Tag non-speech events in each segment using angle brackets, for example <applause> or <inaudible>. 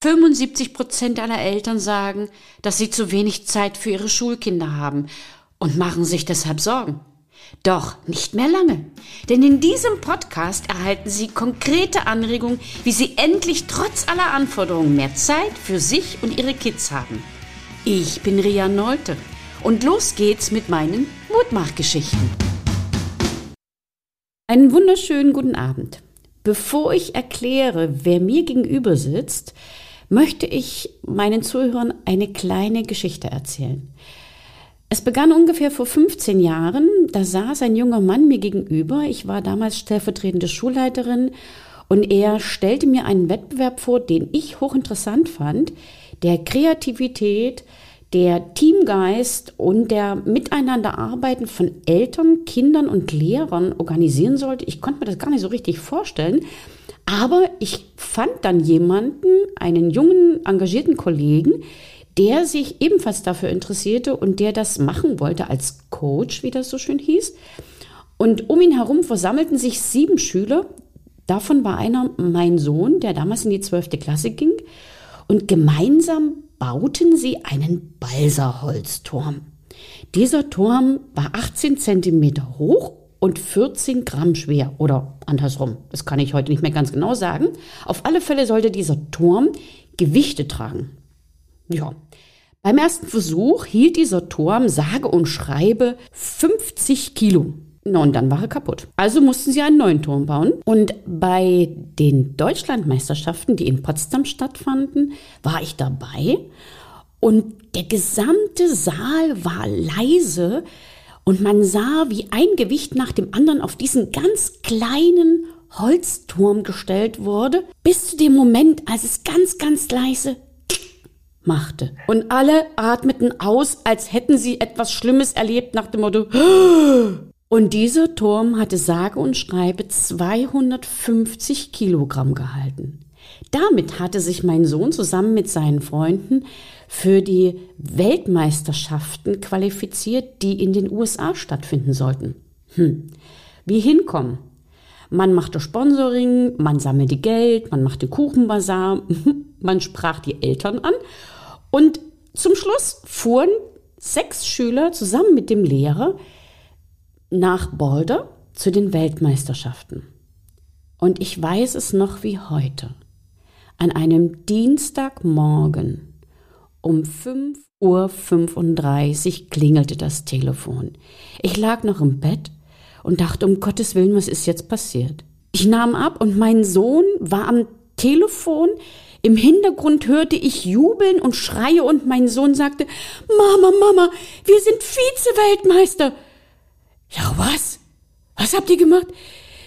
75 Prozent aller Eltern sagen, dass sie zu wenig Zeit für ihre Schulkinder haben und machen sich deshalb Sorgen. Doch nicht mehr lange, denn in diesem Podcast erhalten Sie konkrete Anregungen, wie Sie endlich trotz aller Anforderungen mehr Zeit für sich und Ihre Kids haben. Ich bin Ria Nolte und los geht's mit meinen Mutmachgeschichten. Einen wunderschönen guten Abend. Bevor ich erkläre, wer mir gegenüber sitzt, möchte ich meinen Zuhörern eine kleine Geschichte erzählen. Es begann ungefähr vor 15 Jahren. Da saß ein junger Mann mir gegenüber. Ich war damals stellvertretende Schulleiterin und er stellte mir einen Wettbewerb vor, den ich hochinteressant fand, der Kreativität, der Teamgeist und der Miteinanderarbeiten von Eltern, Kindern und Lehrern organisieren sollte. Ich konnte mir das gar nicht so richtig vorstellen, aber ich fand dann jemanden, einen jungen, engagierten Kollegen, der sich ebenfalls dafür interessierte und der das machen wollte als Coach, wie das so schön hieß. Und um ihn herum versammelten sich sieben Schüler. Davon war einer mein Sohn, der damals in die zwölfte Klasse ging. Und gemeinsam bauten sie einen Balsaholzturm. Dieser Turm war 18 Zentimeter hoch und 14 Gramm schwer oder andersrum. Das kann ich heute nicht mehr ganz genau sagen. Auf alle Fälle sollte dieser Turm Gewichte tragen. Ja. Beim ersten Versuch hielt dieser Turm sage und schreibe 50 Kilo. Und dann war er kaputt. Also mussten sie einen neuen Turm bauen. Und bei den Deutschlandmeisterschaften, die in Potsdam stattfanden, war ich dabei. Und der gesamte Saal war leise und man sah, wie ein Gewicht nach dem anderen auf diesen ganz kleinen Holzturm gestellt wurde, bis zu dem Moment, als es ganz, ganz leise <laughs> machte. Und alle atmeten aus, als hätten sie etwas Schlimmes erlebt nach dem Motto. Und dieser Turm hatte sage und schreibe 250 Kilogramm gehalten. Damit hatte sich mein Sohn zusammen mit seinen Freunden für die Weltmeisterschaften qualifiziert, die in den USA stattfinden sollten. Hm. Wie hinkommen? Man machte Sponsoring, man sammelte Geld, man machte Kuchenbazar, <laughs> man sprach die Eltern an und zum Schluss fuhren sechs Schüler zusammen mit dem Lehrer nach Boulder zu den Weltmeisterschaften. Und ich weiß es noch wie heute. An einem Dienstagmorgen um 5.35 Uhr klingelte das Telefon. Ich lag noch im Bett und dachte, um Gottes Willen, was ist jetzt passiert? Ich nahm ab und mein Sohn war am Telefon. Im Hintergrund hörte ich jubeln und Schreie und mein Sohn sagte, Mama, Mama, wir sind Vize-Weltmeister. Ja, was? Was habt ihr gemacht?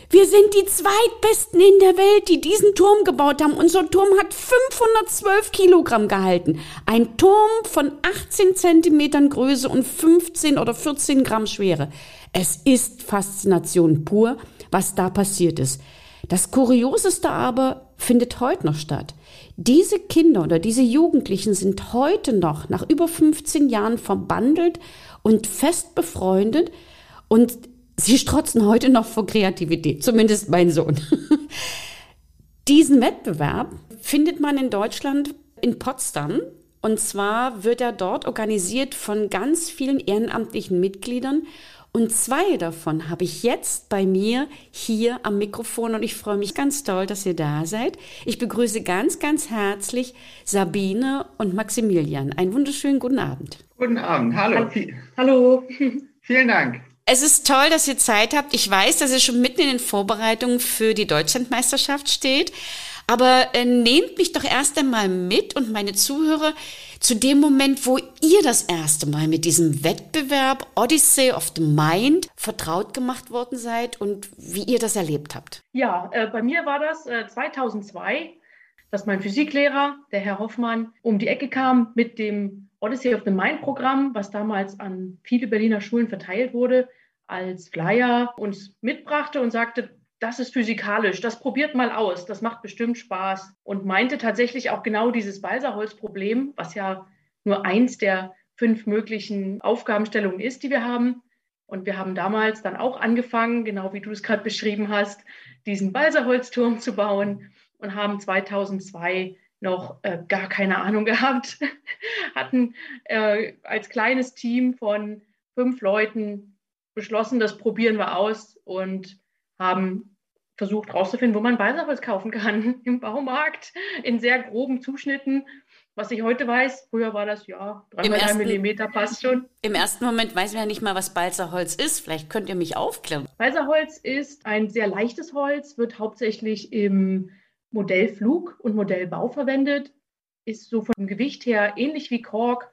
Wir sind die zweitbesten in der Welt, die diesen Turm gebaut haben. Unser Turm hat 512 Kilogramm gehalten. Ein Turm von 18 Zentimetern Größe und 15 oder 14 Gramm Schwere. Es ist Faszination pur, was da passiert ist. Das Kurioseste aber findet heute noch statt. Diese Kinder oder diese Jugendlichen sind heute noch nach über 15 Jahren verbandelt und fest befreundet und sie strotzen heute noch vor Kreativität, zumindest mein Sohn. <laughs> Diesen Wettbewerb findet man in Deutschland in Potsdam. Und zwar wird er dort organisiert von ganz vielen ehrenamtlichen Mitgliedern. Und zwei davon habe ich jetzt bei mir hier am Mikrofon und ich freue mich ganz toll, dass ihr da seid. Ich begrüße ganz, ganz herzlich Sabine und Maximilian. Einen wunderschönen guten Abend. Guten Abend, hallo. Hallo. Vielen Dank. Es ist toll, dass ihr Zeit habt. Ich weiß, dass ihr schon mitten in den Vorbereitungen für die Deutschlandmeisterschaft steht. Aber äh, nehmt mich doch erst einmal mit und meine Zuhörer zu dem Moment, wo ihr das erste Mal mit diesem Wettbewerb Odyssey of the Mind vertraut gemacht worden seid und wie ihr das erlebt habt. Ja, äh, bei mir war das äh, 2002, dass mein Physiklehrer, der Herr Hoffmann, um die Ecke kam mit dem Odyssey of the Mind Programm, was damals an viele Berliner Schulen verteilt wurde, als Flyer uns mitbrachte und sagte, das ist physikalisch, das probiert mal aus, das macht bestimmt Spaß. Und meinte tatsächlich auch genau dieses Balsaholzproblem, was ja nur eins der fünf möglichen Aufgabenstellungen ist, die wir haben. Und wir haben damals dann auch angefangen, genau wie du es gerade beschrieben hast, diesen Balsaholzturm zu bauen und haben 2002 noch äh, gar keine Ahnung <laughs> gehabt, hatten äh, als kleines Team von fünf Leuten beschlossen, das probieren wir aus und haben versucht herauszufinden, wo man Balsaholz kaufen kann <laughs> im Baumarkt in sehr groben Zuschnitten. Was ich heute weiß, früher war das ja 3 Millimeter passt schon. Im ersten Moment weiß man ja nicht mal, was Balsaholz ist. Vielleicht könnt ihr mich aufklären. Balsaholz ist ein sehr leichtes Holz, wird hauptsächlich im Modellflug und Modellbau verwendet, ist so vom Gewicht her ähnlich wie Kork,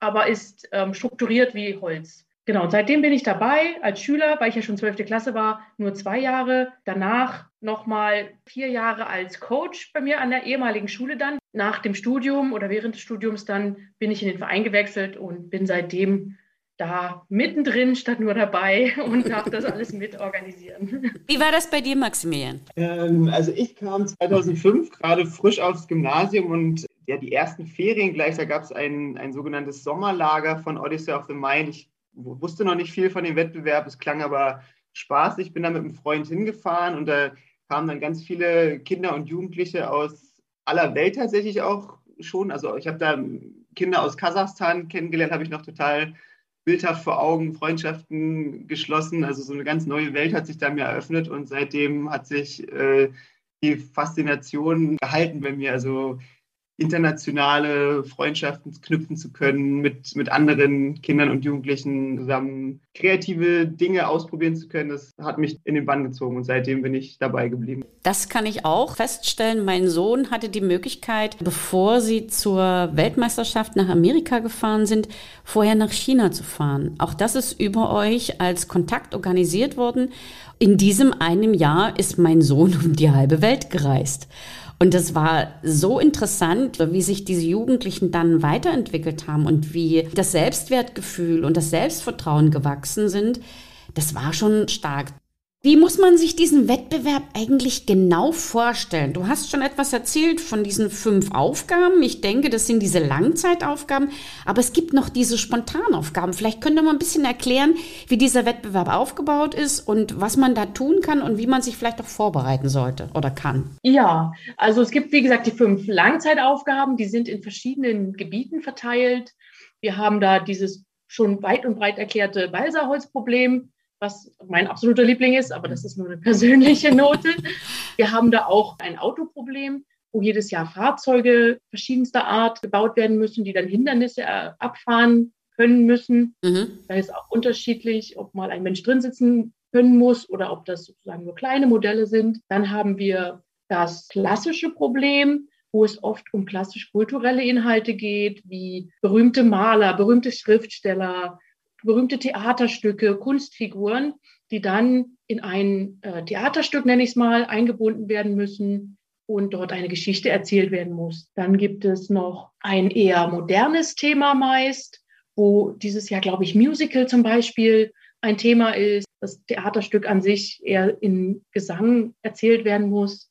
aber ist ähm, strukturiert wie Holz. Genau, und seitdem bin ich dabei als Schüler, weil ich ja schon 12. Klasse war, nur zwei Jahre. Danach nochmal vier Jahre als Coach bei mir an der ehemaligen Schule dann. Nach dem Studium oder während des Studiums dann bin ich in den Verein gewechselt und bin seitdem da mittendrin statt nur dabei und darf das <laughs> alles mitorganisieren. Wie war das bei dir, Maximilian? Ähm, also ich kam 2005 gerade frisch aufs Gymnasium und ja, die ersten Ferien gleich, da gab es ein, ein sogenanntes Sommerlager von Odyssey of the Mind. Ich wusste noch nicht viel von dem Wettbewerb, es klang aber spaßig. Ich bin da mit einem Freund hingefahren und da kamen dann ganz viele Kinder und Jugendliche aus aller Welt tatsächlich auch schon. Also ich habe da Kinder aus Kasachstan kennengelernt, habe ich noch total bildhaft vor Augen, Freundschaften geschlossen. Also so eine ganz neue Welt hat sich da mir eröffnet und seitdem hat sich äh, die Faszination gehalten bei mir. Also internationale Freundschaften knüpfen zu können, mit, mit anderen Kindern und Jugendlichen zusammen kreative Dinge ausprobieren zu können. Das hat mich in den Bann gezogen und seitdem bin ich dabei geblieben. Das kann ich auch feststellen. Mein Sohn hatte die Möglichkeit, bevor sie zur Weltmeisterschaft nach Amerika gefahren sind, vorher nach China zu fahren. Auch das ist über euch als Kontakt organisiert worden. In diesem einem Jahr ist mein Sohn um die halbe Welt gereist. Und das war so interessant, wie sich diese Jugendlichen dann weiterentwickelt haben und wie das Selbstwertgefühl und das Selbstvertrauen gewachsen sind. Das war schon stark. Wie muss man sich diesen Wettbewerb eigentlich genau vorstellen? Du hast schon etwas erzählt von diesen fünf Aufgaben. Ich denke, das sind diese Langzeitaufgaben, aber es gibt noch diese Spontanaufgaben. Vielleicht könnt ihr mal ein bisschen erklären, wie dieser Wettbewerb aufgebaut ist und was man da tun kann und wie man sich vielleicht auch vorbereiten sollte oder kann. Ja, also es gibt, wie gesagt, die fünf Langzeitaufgaben, die sind in verschiedenen Gebieten verteilt. Wir haben da dieses schon weit und breit erklärte Balsaholzproblem was mein absoluter Liebling ist, aber das ist nur eine persönliche Note. Wir haben da auch ein Autoproblem, wo jedes Jahr Fahrzeuge verschiedenster Art gebaut werden müssen, die dann Hindernisse äh, abfahren können müssen. Mhm. Da ist auch unterschiedlich, ob mal ein Mensch drin sitzen können muss oder ob das sozusagen nur kleine Modelle sind. Dann haben wir das klassische Problem, wo es oft um klassisch-kulturelle Inhalte geht, wie berühmte Maler, berühmte Schriftsteller, berühmte Theaterstücke, Kunstfiguren, die dann in ein äh, Theaterstück, nenne ich es mal, eingebunden werden müssen und dort eine Geschichte erzählt werden muss. Dann gibt es noch ein eher modernes Thema meist, wo dieses Jahr, glaube ich, Musical zum Beispiel ein Thema ist, das Theaterstück an sich eher in Gesang erzählt werden muss.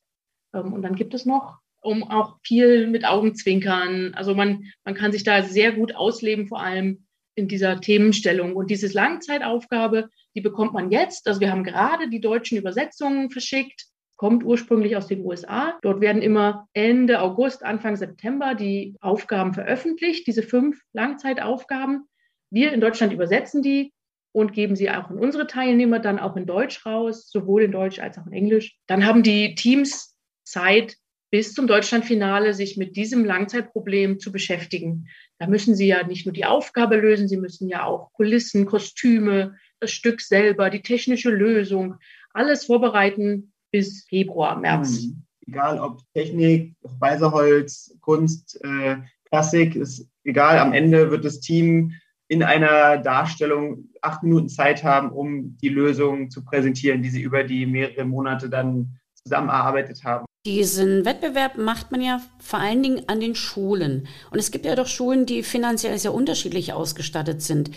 Ähm, und dann gibt es noch um auch viel mit Augenzwinkern. Also man, man kann sich da sehr gut ausleben, vor allem in dieser Themenstellung. Und diese Langzeitaufgabe, die bekommt man jetzt. Also wir haben gerade die deutschen Übersetzungen verschickt, kommt ursprünglich aus den USA. Dort werden immer Ende August, Anfang September die Aufgaben veröffentlicht, diese fünf Langzeitaufgaben. Wir in Deutschland übersetzen die und geben sie auch an unsere Teilnehmer dann auch in Deutsch raus, sowohl in Deutsch als auch in Englisch. Dann haben die Teams Zeit, bis zum Deutschlandfinale sich mit diesem Langzeitproblem zu beschäftigen. Da müssen Sie ja nicht nur die Aufgabe lösen, Sie müssen ja auch Kulissen, Kostüme, das Stück selber, die technische Lösung, alles vorbereiten bis Februar, März. Mhm. Egal ob Technik, Weiserholz, Kunst, äh, Klassik, ist egal. Am Ende wird das Team in einer Darstellung acht Minuten Zeit haben, um die Lösung zu präsentieren, die sie über die mehreren Monate dann zusammen erarbeitet haben. Diesen Wettbewerb macht man ja vor allen Dingen an den Schulen. Und es gibt ja doch Schulen, die finanziell sehr unterschiedlich ausgestattet sind.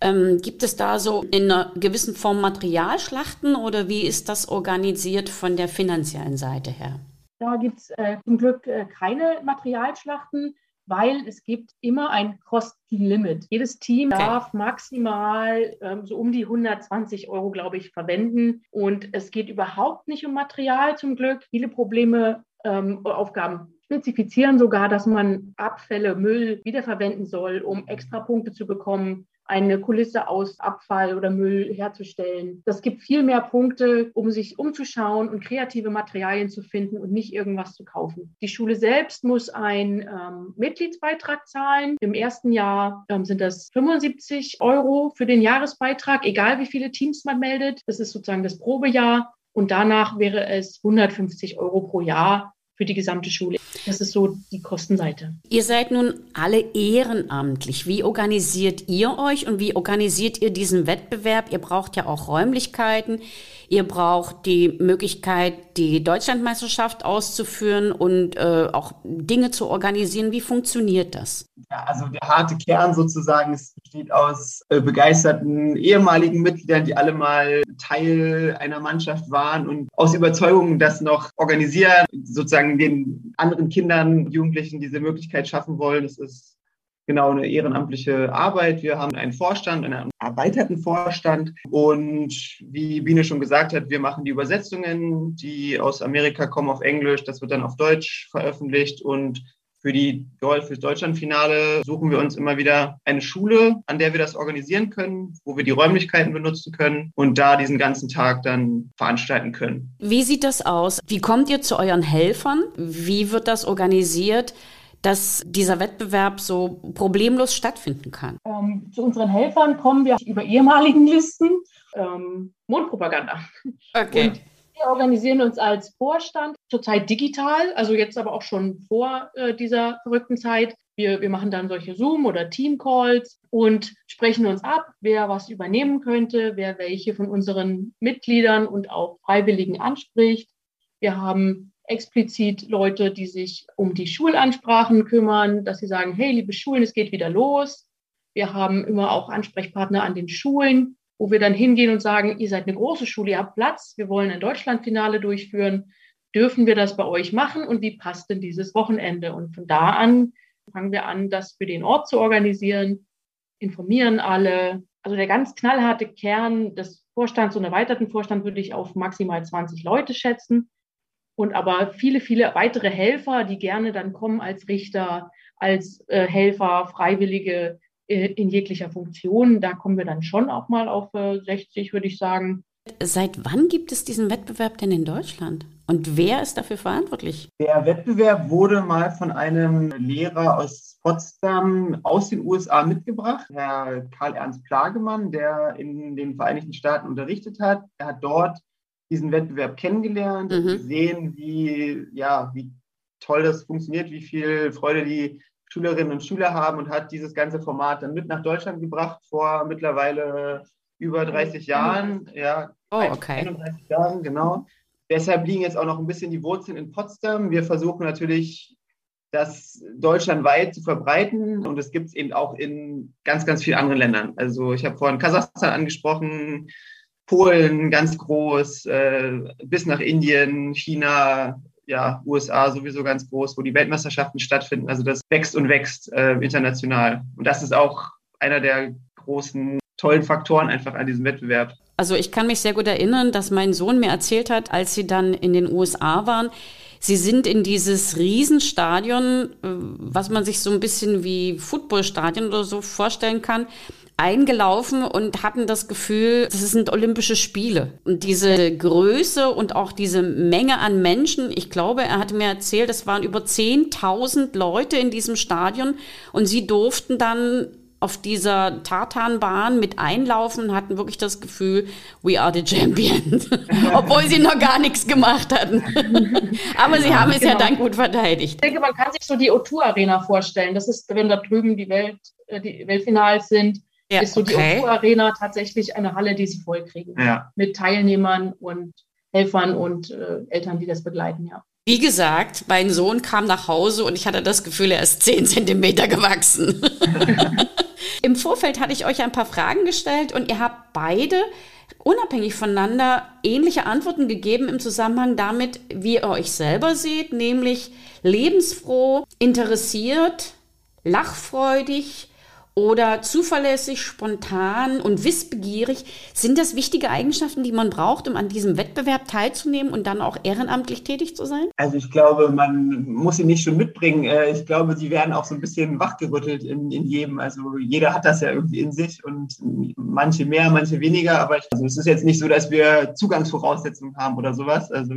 Ähm, gibt es da so in einer gewissen Form Materialschlachten oder wie ist das organisiert von der finanziellen Seite her? Da gibt es äh, zum Glück äh, keine Materialschlachten weil es gibt immer ein Kostenlimit. Jedes Team okay. darf maximal ähm, so um die 120 Euro, glaube ich, verwenden. Und es geht überhaupt nicht um Material zum Glück. Viele Probleme, ähm, Aufgaben spezifizieren sogar, dass man Abfälle, Müll wiederverwenden soll, um extra Punkte zu bekommen eine Kulisse aus Abfall oder Müll herzustellen. Das gibt viel mehr Punkte, um sich umzuschauen und kreative Materialien zu finden und nicht irgendwas zu kaufen. Die Schule selbst muss einen ähm, Mitgliedsbeitrag zahlen. Im ersten Jahr ähm, sind das 75 Euro für den Jahresbeitrag, egal wie viele Teams man meldet. Das ist sozusagen das Probejahr. Und danach wäre es 150 Euro pro Jahr für die gesamte Schule. Das ist so die Kostenseite. Ihr seid nun alle ehrenamtlich. Wie organisiert ihr euch und wie organisiert ihr diesen Wettbewerb? Ihr braucht ja auch Räumlichkeiten. Ihr braucht die Möglichkeit, die Deutschlandmeisterschaft auszuführen und äh, auch Dinge zu organisieren. Wie funktioniert das? Ja, also der harte Kern sozusagen es besteht aus äh, begeisterten ehemaligen Mitgliedern, die alle mal Teil einer Mannschaft waren und aus Überzeugung das noch organisieren, sozusagen den anderen Kindern, Jugendlichen diese Möglichkeit schaffen wollen. Das ist genau eine ehrenamtliche Arbeit. Wir haben einen Vorstand, einen erweiterten Vorstand. Und wie Biene schon gesagt hat, wir machen die Übersetzungen, die aus Amerika kommen auf Englisch. Das wird dann auf Deutsch veröffentlicht. Und für, die, für das Deutschlandfinale suchen wir uns immer wieder eine Schule, an der wir das organisieren können, wo wir die Räumlichkeiten benutzen können und da diesen ganzen Tag dann veranstalten können. Wie sieht das aus? Wie kommt ihr zu euren Helfern? Wie wird das organisiert? Dass dieser Wettbewerb so problemlos stattfinden kann? Ähm, zu unseren Helfern kommen wir über ehemaligen Listen. Ähm, Mundpropaganda. Okay. Und wir organisieren uns als Vorstand zurzeit digital, also jetzt aber auch schon vor äh, dieser verrückten Zeit. Wir, wir machen dann solche Zoom- oder Team-Calls und sprechen uns ab, wer was übernehmen könnte, wer welche von unseren Mitgliedern und auch Freiwilligen anspricht. Wir haben explizit Leute, die sich um die Schulansprachen kümmern, dass sie sagen, hey, liebe Schulen, es geht wieder los. Wir haben immer auch Ansprechpartner an den Schulen, wo wir dann hingehen und sagen, ihr seid eine große Schule, ihr habt Platz, wir wollen ein Deutschlandfinale durchführen. Dürfen wir das bei euch machen und wie passt denn dieses Wochenende? Und von da an fangen wir an, das für den Ort zu organisieren, informieren alle. Also der ganz knallharte Kern des Vorstands und erweiterten Vorstand würde ich auf maximal 20 Leute schätzen und aber viele, viele weitere Helfer, die gerne dann kommen als Richter, als äh, Helfer, Freiwillige äh, in jeglicher Funktion. Da kommen wir dann schon auch mal auf äh, 60, würde ich sagen. Seit wann gibt es diesen Wettbewerb denn in Deutschland? Und wer ist dafür verantwortlich? Der Wettbewerb wurde mal von einem Lehrer aus Potsdam aus den USA mitgebracht, Herr Karl-Ernst Plagemann, der in den Vereinigten Staaten unterrichtet hat. Er hat dort diesen Wettbewerb kennengelernt, mhm. gesehen, wie, ja, wie toll das funktioniert, wie viel Freude die Schülerinnen und Schüler haben und hat dieses ganze Format dann mit nach Deutschland gebracht vor mittlerweile über 30 Jahren. Ja, oh, okay. 31 Jahren, genau. Deshalb liegen jetzt auch noch ein bisschen die Wurzeln in Potsdam. Wir versuchen natürlich, das deutschlandweit zu verbreiten und es gibt es eben auch in ganz, ganz vielen anderen Ländern. Also ich habe vorhin Kasachstan angesprochen, Polen ganz groß, äh, bis nach Indien, China, ja, USA sowieso ganz groß, wo die Weltmeisterschaften stattfinden. Also das wächst und wächst äh, international. Und das ist auch einer der großen tollen Faktoren einfach an diesem Wettbewerb. Also ich kann mich sehr gut erinnern, dass mein Sohn mir erzählt hat, als sie dann in den USA waren, Sie sind in dieses Riesenstadion, äh, was man sich so ein bisschen wie Footballstadion oder so vorstellen kann, eingelaufen und hatten das Gefühl, das sind Olympische Spiele. Und diese Größe und auch diese Menge an Menschen, ich glaube, er hatte mir erzählt, es waren über 10.000 Leute in diesem Stadion und sie durften dann auf dieser Tartanbahn mit einlaufen, hatten wirklich das Gefühl, we are the champions, <laughs> obwohl sie noch gar nichts gemacht hatten. <laughs> Aber sie haben es genau. ja dann gut verteidigt. Ich denke, man kann sich so die O2 Arena vorstellen. Das ist, wenn da drüben die Welt, äh, die Weltfinals sind, ja, ist so okay. die O2 Arena tatsächlich eine Halle, die sie vollkriegen. Ja. Mit Teilnehmern und Helfern und äh, Eltern, die das begleiten, ja. Wie gesagt, mein Sohn kam nach Hause und ich hatte das Gefühl, er ist zehn Zentimeter gewachsen. <laughs> Im Vorfeld hatte ich euch ein paar Fragen gestellt und ihr habt beide unabhängig voneinander ähnliche Antworten gegeben im Zusammenhang damit, wie ihr euch selber seht, nämlich lebensfroh, interessiert, lachfreudig oder zuverlässig, spontan und wissbegierig. Sind das wichtige Eigenschaften, die man braucht, um an diesem Wettbewerb teilzunehmen und dann auch ehrenamtlich tätig zu sein? Also ich glaube, man muss sie nicht schon mitbringen. Äh, ich glaube, sie werden auch so ein bisschen wachgerüttelt in, in jedem. Also jeder hat das ja irgendwie in sich und manche mehr, manche weniger. Aber ich, also es ist jetzt nicht so, dass wir Zugangsvoraussetzungen haben oder sowas. Also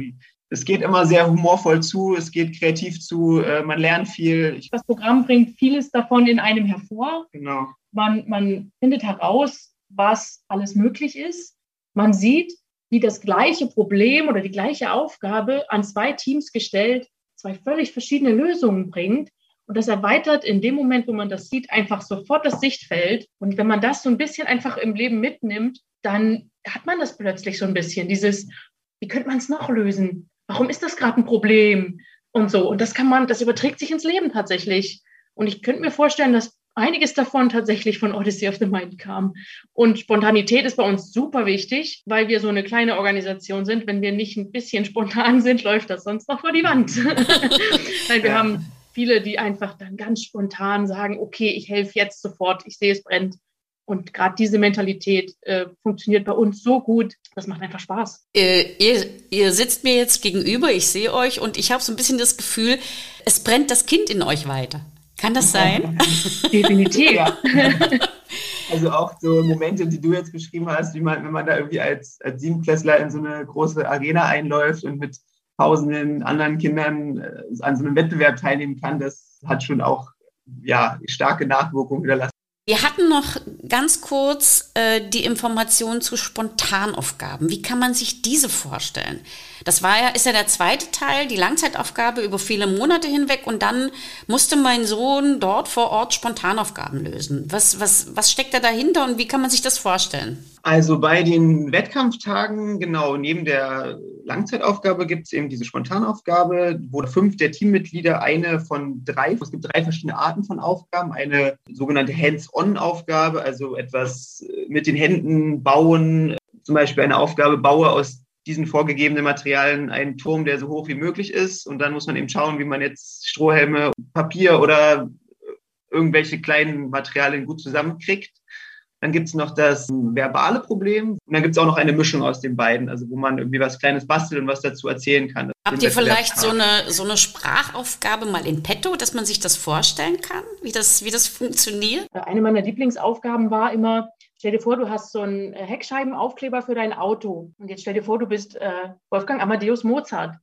es geht immer sehr humorvoll zu, es geht kreativ zu, äh, man lernt viel. Das Programm bringt vieles davon in einem hervor. Genau. Man, man findet heraus, was alles möglich ist. Man sieht, wie das gleiche Problem oder die gleiche Aufgabe an zwei Teams gestellt zwei völlig verschiedene Lösungen bringt. Und das erweitert in dem Moment, wo man das sieht, einfach sofort das Sichtfeld. Und wenn man das so ein bisschen einfach im Leben mitnimmt, dann hat man das plötzlich so ein bisschen, dieses, wie könnte man es noch lösen? Warum ist das gerade ein Problem? Und so. Und das kann man, das überträgt sich ins Leben tatsächlich. Und ich könnte mir vorstellen, dass einiges davon tatsächlich von Odyssey of the Mind kam. Und Spontanität ist bei uns super wichtig, weil wir so eine kleine Organisation sind. Wenn wir nicht ein bisschen spontan sind, läuft das sonst noch vor die Wand. <laughs> weil wir ja. haben viele, die einfach dann ganz spontan sagen, okay, ich helfe jetzt sofort, ich sehe es brennt. Und gerade diese Mentalität äh, funktioniert bei uns so gut, das macht einfach Spaß. Äh, ihr, ihr sitzt mir jetzt gegenüber, ich sehe euch und ich habe so ein bisschen das Gefühl, es brennt das Kind in euch weiter. Kann das sein? <laughs> Definitiv. Ja. Also auch so Momente, die du jetzt beschrieben hast, wie man, wenn man da irgendwie als, als Siebenklässler in so eine große Arena einläuft und mit tausenden anderen Kindern äh, an so einem Wettbewerb teilnehmen kann, das hat schon auch ja, starke Nachwirkungen hinterlassen. Wir hatten noch ganz kurz äh, die Information zu Spontanaufgaben. Wie kann man sich diese vorstellen? Das war ja, ist ja der zweite Teil, die Langzeitaufgabe über viele Monate hinweg und dann musste mein Sohn dort vor Ort Spontanaufgaben lösen. Was, was, was steckt da dahinter und wie kann man sich das vorstellen? Also bei den Wettkampftagen, genau, neben der Langzeitaufgabe gibt es eben diese Spontanaufgabe, wo fünf der Teammitglieder eine von drei, es gibt drei verschiedene Arten von Aufgaben, eine sogenannte Hands-on-Aufgabe, also etwas mit den Händen bauen, zum Beispiel eine Aufgabe, baue aus diesen vorgegebenen Materialien einen Turm, der so hoch wie möglich ist. Und dann muss man eben schauen, wie man jetzt Strohhelme, Papier oder irgendwelche kleinen Materialien gut zusammenkriegt. Dann gibt es noch das verbale Problem. Und dann gibt es auch noch eine Mischung aus den beiden, also wo man irgendwie was Kleines bastelt und was dazu erzählen kann. Habt ihr vielleicht so eine, so eine Sprachaufgabe mal in petto, dass man sich das vorstellen kann, wie das, wie das funktioniert? Eine meiner Lieblingsaufgaben war immer, Stell dir vor, du hast so einen äh, Heckscheibenaufkleber für dein Auto. Und jetzt stell dir vor, du bist äh, Wolfgang Amadeus Mozart.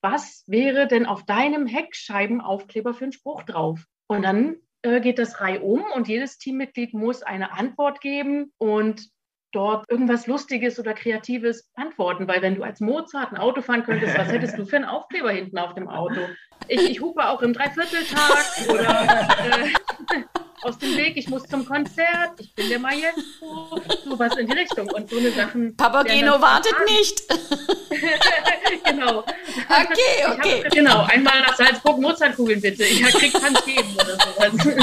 Was wäre denn auf deinem Heckscheibenaufkleber für ein Spruch drauf? Und dann äh, geht das reihum und jedes Teammitglied muss eine Antwort geben und dort irgendwas Lustiges oder Kreatives antworten, weil wenn du als Mozart ein Auto fahren könntest, was hättest du für einen Aufkleber hinten auf dem Auto? Ich, ich hupe auch im Dreivierteltag oder äh, aus dem Weg, ich muss zum Konzert, ich bin der Maestro, sowas in die Richtung. Und so eine Sachen. Papageno wartet an. nicht. <laughs> genau. Okay, okay. Hab, genau, einmal nach Salzburg Mozartkugeln bitte. Ich krieg Hans geben oder sowas.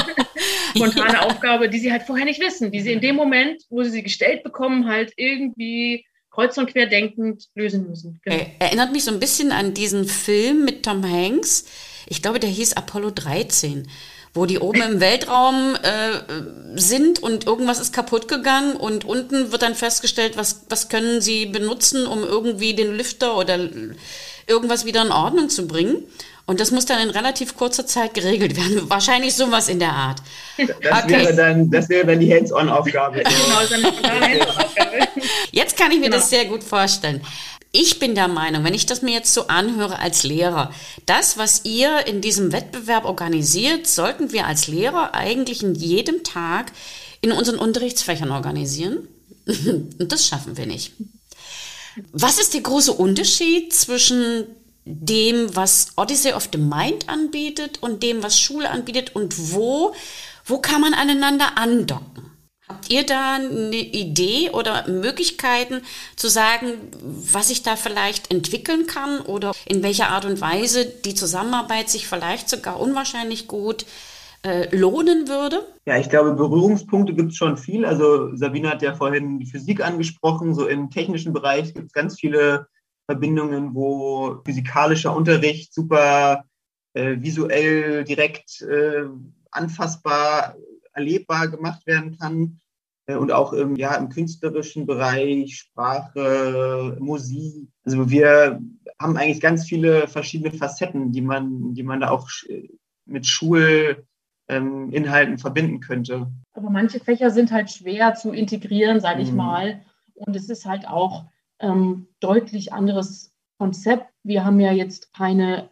<laughs> Spontane Aufgabe, die sie halt vorher nicht wissen, die sie in dem Moment, wo sie sie gestellt bekommen, halt irgendwie kreuz und quer denkend lösen müssen. Genau. Erinnert mich so ein bisschen an diesen Film mit Tom Hanks. Ich glaube, der hieß Apollo 13 wo die oben im Weltraum äh, sind und irgendwas ist kaputt gegangen und unten wird dann festgestellt, was, was können sie benutzen, um irgendwie den Lüfter oder irgendwas wieder in Ordnung zu bringen. Und das muss dann in relativ kurzer Zeit geregelt werden. <laughs> Wahrscheinlich sowas in der Art. Das, okay. wäre, dann, das wäre dann die Hands-on-Aufgabe. <laughs> genau, <laughs> Jetzt kann ich mir genau. das sehr gut vorstellen ich bin der Meinung, wenn ich das mir jetzt so anhöre als Lehrer, das, was ihr in diesem Wettbewerb organisiert, sollten wir als Lehrer eigentlich in jedem Tag in unseren Unterrichtsfächern organisieren. Und <laughs> das schaffen wir nicht. Was ist der große Unterschied zwischen dem, was Odyssey of the Mind anbietet und dem, was Schule anbietet und wo, wo kann man aneinander andocken? Habt ihr da eine Idee oder Möglichkeiten zu sagen, was ich da vielleicht entwickeln kann oder in welcher Art und Weise die Zusammenarbeit sich vielleicht sogar unwahrscheinlich gut äh, lohnen würde? Ja, ich glaube, Berührungspunkte gibt es schon viel. Also Sabine hat ja vorhin die Physik angesprochen. So im technischen Bereich gibt es ganz viele Verbindungen, wo physikalischer Unterricht super äh, visuell direkt äh, anfassbar erlebbar gemacht werden kann äh, und auch im, ja, im künstlerischen Bereich, Sprache, Musik. Also wir haben eigentlich ganz viele verschiedene Facetten, die man, die man da auch mit Schulinhalten verbinden könnte. Aber manche Fächer sind halt schwer zu integrieren, sage ich mhm. mal. Und es ist halt auch ähm, deutlich anderes Konzept. Wir haben ja jetzt keine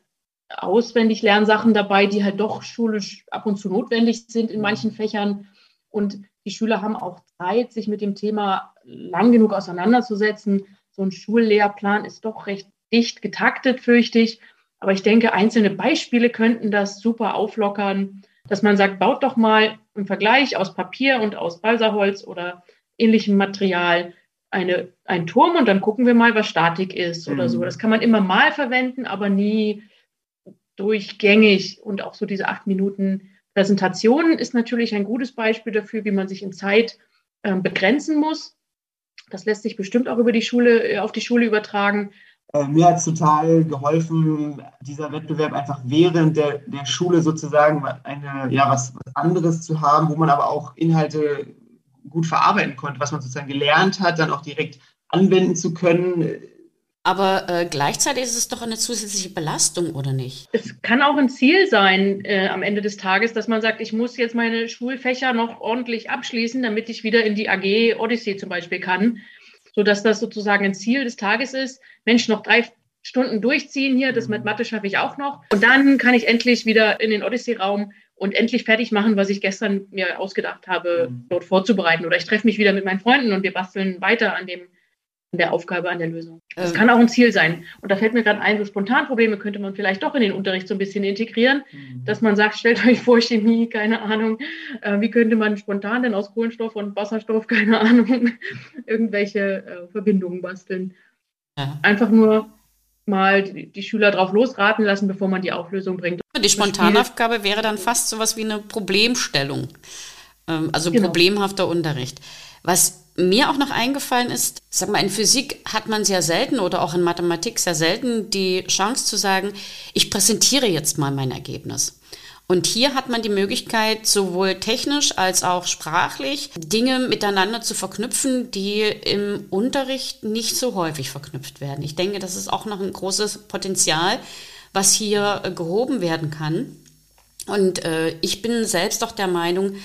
auswendig Lernsachen dabei, die halt doch schulisch ab und zu notwendig sind in manchen Fächern. Und die Schüler haben auch Zeit, sich mit dem Thema lang genug auseinanderzusetzen. So ein Schullehrplan ist doch recht dicht getaktet, fürchte ich. Aber ich denke, einzelne Beispiele könnten das super auflockern, dass man sagt, baut doch mal im Vergleich aus Papier und aus Balsaholz oder ähnlichem Material eine, einen Turm und dann gucken wir mal, was Statik ist oder so. Mhm. Das kann man immer mal verwenden, aber nie durchgängig. Und auch so diese acht Minuten Präsentation ist natürlich ein gutes Beispiel dafür, wie man sich in Zeit äh, begrenzen muss. Das lässt sich bestimmt auch über die Schule, äh, auf die Schule übertragen. Äh, mir hat es total geholfen, dieser Wettbewerb einfach während der, der Schule sozusagen eine, ja, was, was anderes zu haben, wo man aber auch Inhalte gut verarbeiten konnte, was man sozusagen gelernt hat, dann auch direkt anwenden zu können. Aber äh, gleichzeitig ist es doch eine zusätzliche Belastung, oder nicht? Es kann auch ein Ziel sein äh, am Ende des Tages, dass man sagt, ich muss jetzt meine Schulfächer noch ordentlich abschließen, damit ich wieder in die AG Odyssey zum Beispiel kann. Sodass das sozusagen ein Ziel des Tages ist. Mensch, noch drei Stunden durchziehen hier, das mit Mathe schaffe ich auch noch. Und dann kann ich endlich wieder in den Odyssey-Raum und endlich fertig machen, was ich gestern mir ausgedacht habe, mhm. dort vorzubereiten. Oder ich treffe mich wieder mit meinen Freunden und wir basteln weiter an dem an der Aufgabe, an der Lösung. Das ähm. kann auch ein Ziel sein. Und da fällt mir gerade ein, so Spontanprobleme könnte man vielleicht doch in den Unterricht so ein bisschen integrieren, mhm. dass man sagt, stellt euch vor, Chemie, keine Ahnung, äh, wie könnte man spontan denn aus Kohlenstoff und Wasserstoff, <laughs> keine Ahnung, irgendwelche äh, Verbindungen basteln. Ja. Einfach nur mal die, die Schüler drauf losraten lassen, bevor man die Auflösung bringt. Die Spontanaufgabe wäre dann fast so was wie eine Problemstellung, ähm, also genau. problemhafter Unterricht. Was mir auch noch eingefallen ist, sag mal, in Physik hat man sehr selten oder auch in Mathematik sehr selten die Chance zu sagen, ich präsentiere jetzt mal mein Ergebnis. Und hier hat man die Möglichkeit, sowohl technisch als auch sprachlich Dinge miteinander zu verknüpfen, die im Unterricht nicht so häufig verknüpft werden. Ich denke, das ist auch noch ein großes Potenzial, was hier äh, gehoben werden kann. Und äh, ich bin selbst auch der Meinung,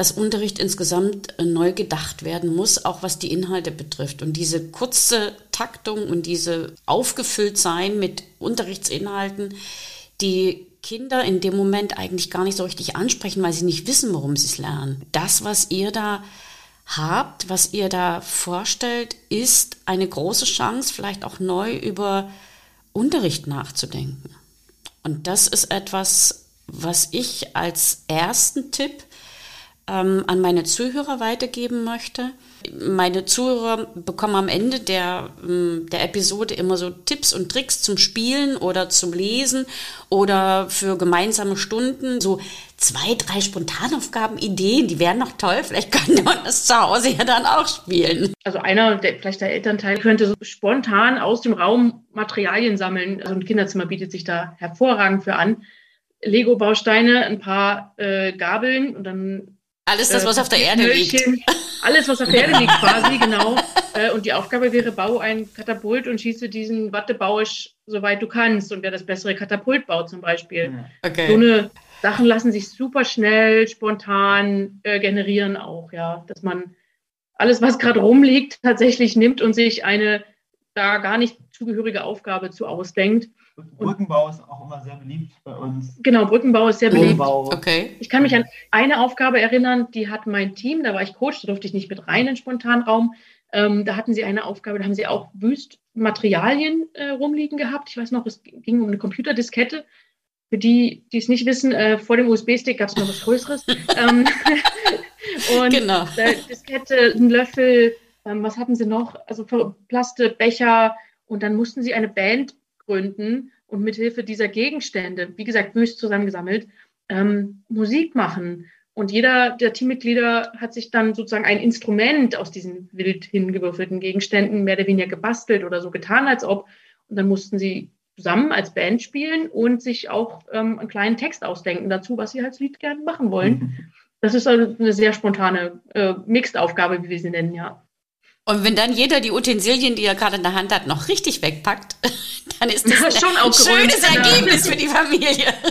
dass Unterricht insgesamt äh, neu gedacht werden muss, auch was die Inhalte betrifft. Und diese kurze Taktung und diese aufgefüllt sein mit Unterrichtsinhalten, die Kinder in dem Moment eigentlich gar nicht so richtig ansprechen, weil sie nicht wissen, worum sie es lernen. Das, was ihr da habt, was ihr da vorstellt, ist eine große Chance, vielleicht auch neu über Unterricht nachzudenken. Und das ist etwas, was ich als ersten Tipp ähm, an meine Zuhörer weitergeben möchte. Meine Zuhörer bekommen am Ende der, ähm, der Episode immer so Tipps und Tricks zum Spielen oder zum Lesen oder für gemeinsame Stunden. So zwei, drei Spontanaufgaben, Ideen, die wären noch toll. Vielleicht könnte man das zu Hause ja dann auch spielen. Also einer, der, vielleicht der Elternteil, könnte so spontan aus dem Raum Materialien sammeln. Also ein Kinderzimmer bietet sich da hervorragend für an. Lego-Bausteine, ein paar äh, Gabeln und dann alles das, was äh, auf der Erde liegt. Alles, was auf der Erde liegt, quasi, genau. Äh, und die Aufgabe wäre, bau ein Katapult und schieße diesen Wattebausch, soweit du kannst. Und wer das bessere Katapult baut, zum Beispiel. Okay. So eine Sachen lassen sich super schnell, spontan äh, generieren auch, ja. Dass man alles, was gerade rumliegt, tatsächlich nimmt und sich eine da gar nicht zugehörige Aufgabe zu ausdenkt. Brückenbau ist auch immer sehr beliebt bei uns. Genau, Brückenbau ist sehr beliebt. Okay. Ich kann mich an eine Aufgabe erinnern, die hat mein Team, da war ich Coach, da durfte ich nicht mit rein in den Spontanraum. Ähm, da hatten sie eine Aufgabe, da haben sie auch Wüstmaterialien äh, rumliegen gehabt. Ich weiß noch, es ging um eine Computerdiskette. Für die, die es nicht wissen, äh, vor dem USB-Stick gab es noch was Größeres. <laughs> ähm, <laughs> und genau. Äh, Diskette, ein Löffel, ähm, was hatten sie noch? Also Plaste, Becher. Und dann mussten sie eine Band gründen und mithilfe dieser Gegenstände, wie gesagt, wüst zusammengesammelt, ähm, Musik machen. Und jeder der Teammitglieder hat sich dann sozusagen ein Instrument aus diesen wild hingewürfelten Gegenständen mehr oder weniger gebastelt oder so getan, als ob. Und dann mussten sie zusammen als Band spielen und sich auch ähm, einen kleinen Text ausdenken dazu, was sie als Lied gerne machen wollen. <laughs> Das ist eine sehr spontane äh, Mixed-Aufgabe, wie wir sie nennen, ja. Und wenn dann jeder die Utensilien, die er gerade in der Hand hat, noch richtig wegpackt, <laughs> dann ist das ein schon ein schönes Ergebnis für die Familie. <laughs>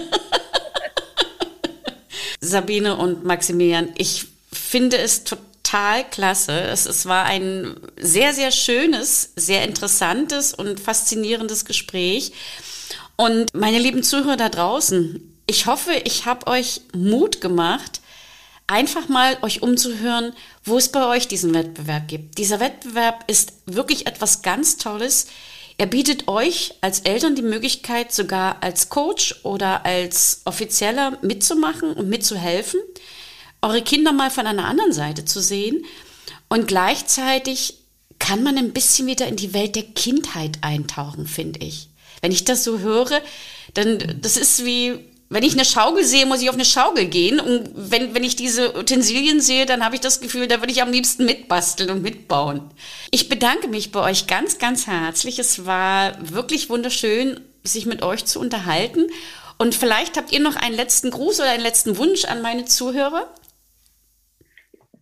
Sabine und Maximilian, ich finde es total klasse. Es, es war ein sehr, sehr schönes, sehr interessantes und faszinierendes Gespräch. Und meine lieben Zuhörer da draußen, ich hoffe, ich habe euch Mut gemacht, einfach mal euch umzuhören, wo es bei euch diesen Wettbewerb gibt. Dieser Wettbewerb ist wirklich etwas ganz Tolles. Er bietet euch als Eltern die Möglichkeit, sogar als Coach oder als Offizieller mitzumachen und mitzuhelfen, eure Kinder mal von einer anderen Seite zu sehen. Und gleichzeitig kann man ein bisschen wieder in die Welt der Kindheit eintauchen, finde ich. Wenn ich das so höre, dann das ist wie wenn ich eine Schaukel sehe, muss ich auf eine Schaukel gehen. Und wenn, wenn ich diese Utensilien sehe, dann habe ich das Gefühl, da würde ich am liebsten mitbasteln und mitbauen. Ich bedanke mich bei euch ganz, ganz herzlich. Es war wirklich wunderschön, sich mit euch zu unterhalten. Und vielleicht habt ihr noch einen letzten Gruß oder einen letzten Wunsch an meine Zuhörer.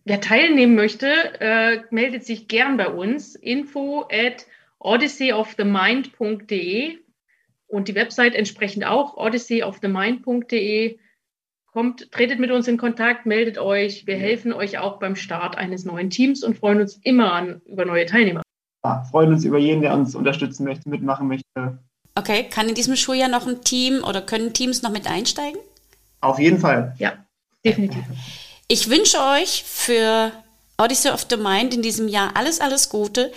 Wer teilnehmen möchte, äh, meldet sich gern bei uns. Info at odysseyofthemind.de und die Website entsprechend auch odysseyofthemind.de. Kommt, tretet mit uns in Kontakt, meldet euch. Wir helfen euch auch beim Start eines neuen Teams und freuen uns immer an, über neue Teilnehmer. Ja, freuen uns über jeden, der uns unterstützen möchte, mitmachen möchte. Okay, kann in diesem Schuljahr noch ein Team oder können Teams noch mit einsteigen? Auf jeden Fall. Ja, definitiv. Ich wünsche euch für Odyssey of the Mind in diesem Jahr alles, alles Gute,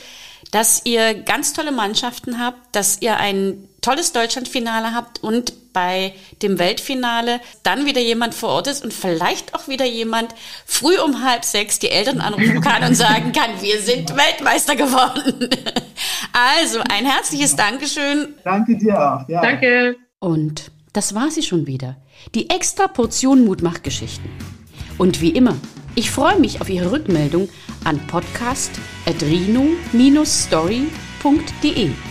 dass ihr ganz tolle Mannschaften habt, dass ihr ein tolles Deutschlandfinale habt und bei dem Weltfinale dann wieder jemand vor Ort ist und vielleicht auch wieder jemand früh um halb sechs die Eltern anrufen kann und sagen kann, wir sind Weltmeister geworden. <laughs> Also ein herzliches Dankeschön. Danke dir auch. Ja. Danke. Und das war sie schon wieder. Die extra Portion Mutmachgeschichten. Und wie immer, ich freue mich auf Ihre Rückmeldung an podcast.rino-story.de.